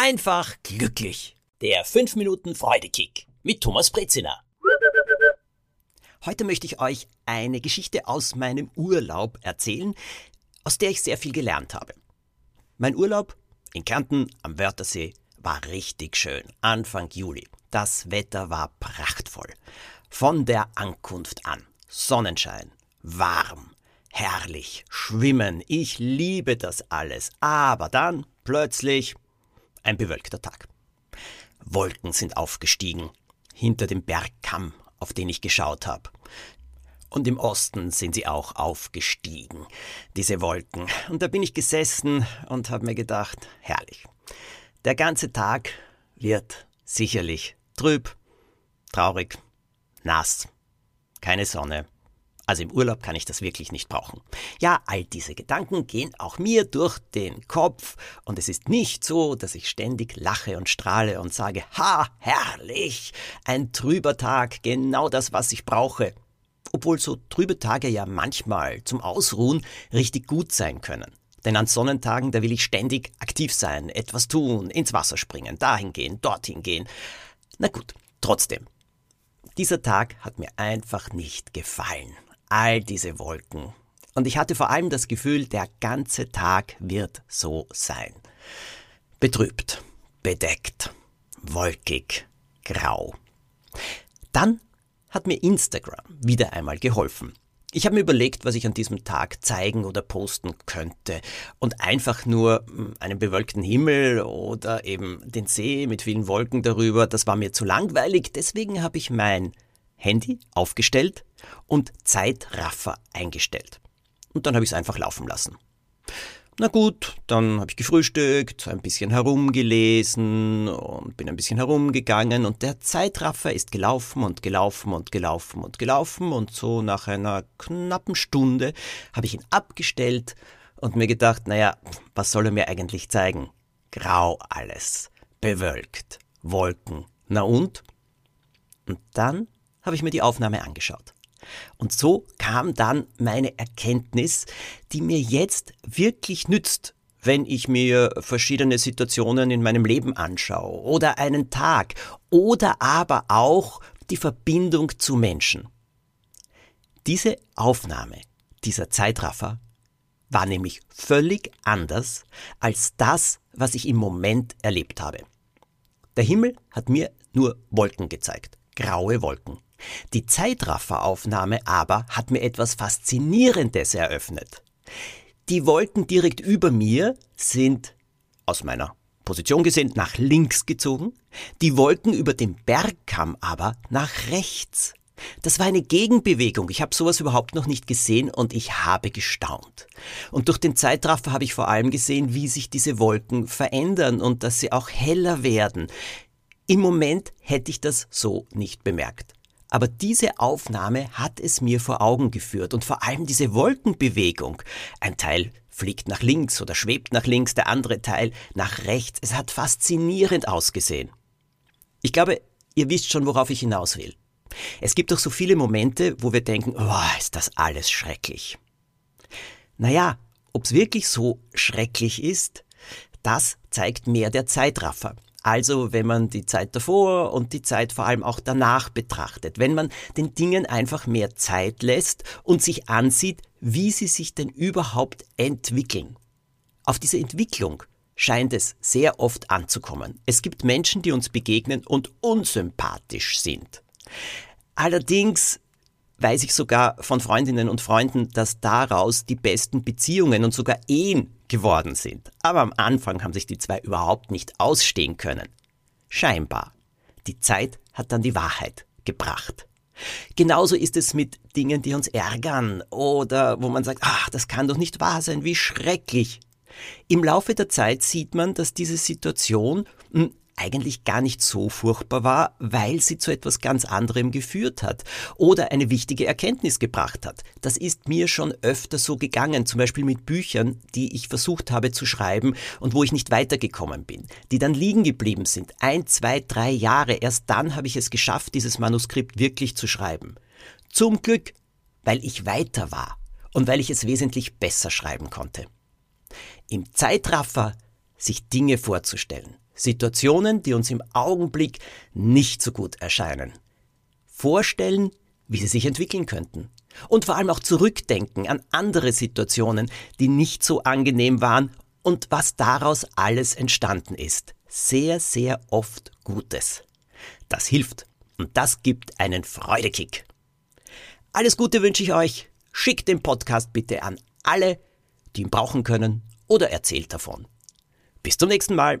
einfach glücklich. Der 5 Minuten Freudekick mit Thomas Brezina. Heute möchte ich euch eine Geschichte aus meinem Urlaub erzählen, aus der ich sehr viel gelernt habe. Mein Urlaub in Kärnten am Wörthersee war richtig schön. Anfang Juli. Das Wetter war prachtvoll. Von der Ankunft an. Sonnenschein, warm, herrlich, schwimmen. Ich liebe das alles. Aber dann plötzlich ein bewölkter Tag. Wolken sind aufgestiegen hinter dem Bergkamm, auf den ich geschaut habe. Und im Osten sind sie auch aufgestiegen, diese Wolken. Und da bin ich gesessen und habe mir gedacht, herrlich. Der ganze Tag wird sicherlich trüb, traurig, nass, keine Sonne. Also im Urlaub kann ich das wirklich nicht brauchen. Ja, all diese Gedanken gehen auch mir durch den Kopf und es ist nicht so, dass ich ständig lache und strahle und sage, ha, herrlich, ein trüber Tag, genau das, was ich brauche. Obwohl so trübe Tage ja manchmal zum Ausruhen richtig gut sein können. Denn an Sonnentagen, da will ich ständig aktiv sein, etwas tun, ins Wasser springen, dahin gehen, dorthin gehen. Na gut, trotzdem. Dieser Tag hat mir einfach nicht gefallen. All diese Wolken. Und ich hatte vor allem das Gefühl, der ganze Tag wird so sein. Betrübt, bedeckt, wolkig, grau. Dann hat mir Instagram wieder einmal geholfen. Ich habe mir überlegt, was ich an diesem Tag zeigen oder posten könnte. Und einfach nur hm, einen bewölkten Himmel oder eben den See mit vielen Wolken darüber, das war mir zu langweilig. Deswegen habe ich mein Handy aufgestellt und Zeitraffer eingestellt. Und dann habe ich es einfach laufen lassen. Na gut, dann habe ich gefrühstückt, ein bisschen herumgelesen und bin ein bisschen herumgegangen und der Zeitraffer ist gelaufen und gelaufen und gelaufen und gelaufen und so nach einer knappen Stunde habe ich ihn abgestellt und mir gedacht, naja, was soll er mir eigentlich zeigen? Grau alles, bewölkt, Wolken, na und? Und dann habe ich mir die Aufnahme angeschaut. Und so kam dann meine Erkenntnis, die mir jetzt wirklich nützt, wenn ich mir verschiedene Situationen in meinem Leben anschaue oder einen Tag oder aber auch die Verbindung zu Menschen. Diese Aufnahme, dieser Zeitraffer, war nämlich völlig anders als das, was ich im Moment erlebt habe. Der Himmel hat mir nur Wolken gezeigt, graue Wolken. Die Zeitrafferaufnahme aber hat mir etwas Faszinierendes eröffnet. Die Wolken direkt über mir sind aus meiner Position gesehen nach links gezogen, die Wolken über dem Bergkamm aber nach rechts. Das war eine Gegenbewegung. Ich habe sowas überhaupt noch nicht gesehen und ich habe gestaunt. Und durch den Zeitraffer habe ich vor allem gesehen, wie sich diese Wolken verändern und dass sie auch heller werden. Im Moment hätte ich das so nicht bemerkt. Aber diese Aufnahme hat es mir vor Augen geführt und vor allem diese Wolkenbewegung. Ein Teil fliegt nach links oder schwebt nach links, der andere Teil nach rechts. Es hat faszinierend ausgesehen. Ich glaube, ihr wisst schon, worauf ich hinaus will. Es gibt doch so viele Momente, wo wir denken, oh, ist das alles schrecklich. Naja, ob's wirklich so schrecklich ist, das zeigt mehr der Zeitraffer. Also wenn man die Zeit davor und die Zeit vor allem auch danach betrachtet, wenn man den Dingen einfach mehr Zeit lässt und sich ansieht, wie sie sich denn überhaupt entwickeln. Auf diese Entwicklung scheint es sehr oft anzukommen. Es gibt Menschen, die uns begegnen und unsympathisch sind. Allerdings weiß ich sogar von Freundinnen und Freunden, dass daraus die besten Beziehungen und sogar Ehen geworden sind. Aber am Anfang haben sich die zwei überhaupt nicht ausstehen können. Scheinbar. Die Zeit hat dann die Wahrheit gebracht. Genauso ist es mit Dingen, die uns ärgern oder wo man sagt, ach, das kann doch nicht wahr sein, wie schrecklich. Im Laufe der Zeit sieht man, dass diese Situation hm, eigentlich gar nicht so furchtbar war, weil sie zu etwas ganz anderem geführt hat oder eine wichtige Erkenntnis gebracht hat. Das ist mir schon öfter so gegangen, zum Beispiel mit Büchern, die ich versucht habe zu schreiben und wo ich nicht weitergekommen bin, die dann liegen geblieben sind, ein, zwei, drei Jahre. Erst dann habe ich es geschafft, dieses Manuskript wirklich zu schreiben. Zum Glück, weil ich weiter war und weil ich es wesentlich besser schreiben konnte. Im Zeitraffer sich Dinge vorzustellen Situationen, die uns im Augenblick nicht so gut erscheinen. Vorstellen, wie sie sich entwickeln könnten. Und vor allem auch zurückdenken an andere Situationen, die nicht so angenehm waren und was daraus alles entstanden ist. Sehr, sehr oft Gutes. Das hilft und das gibt einen Freudekick. Alles Gute wünsche ich euch. Schickt den Podcast bitte an alle, die ihn brauchen können oder erzählt davon. Bis zum nächsten Mal.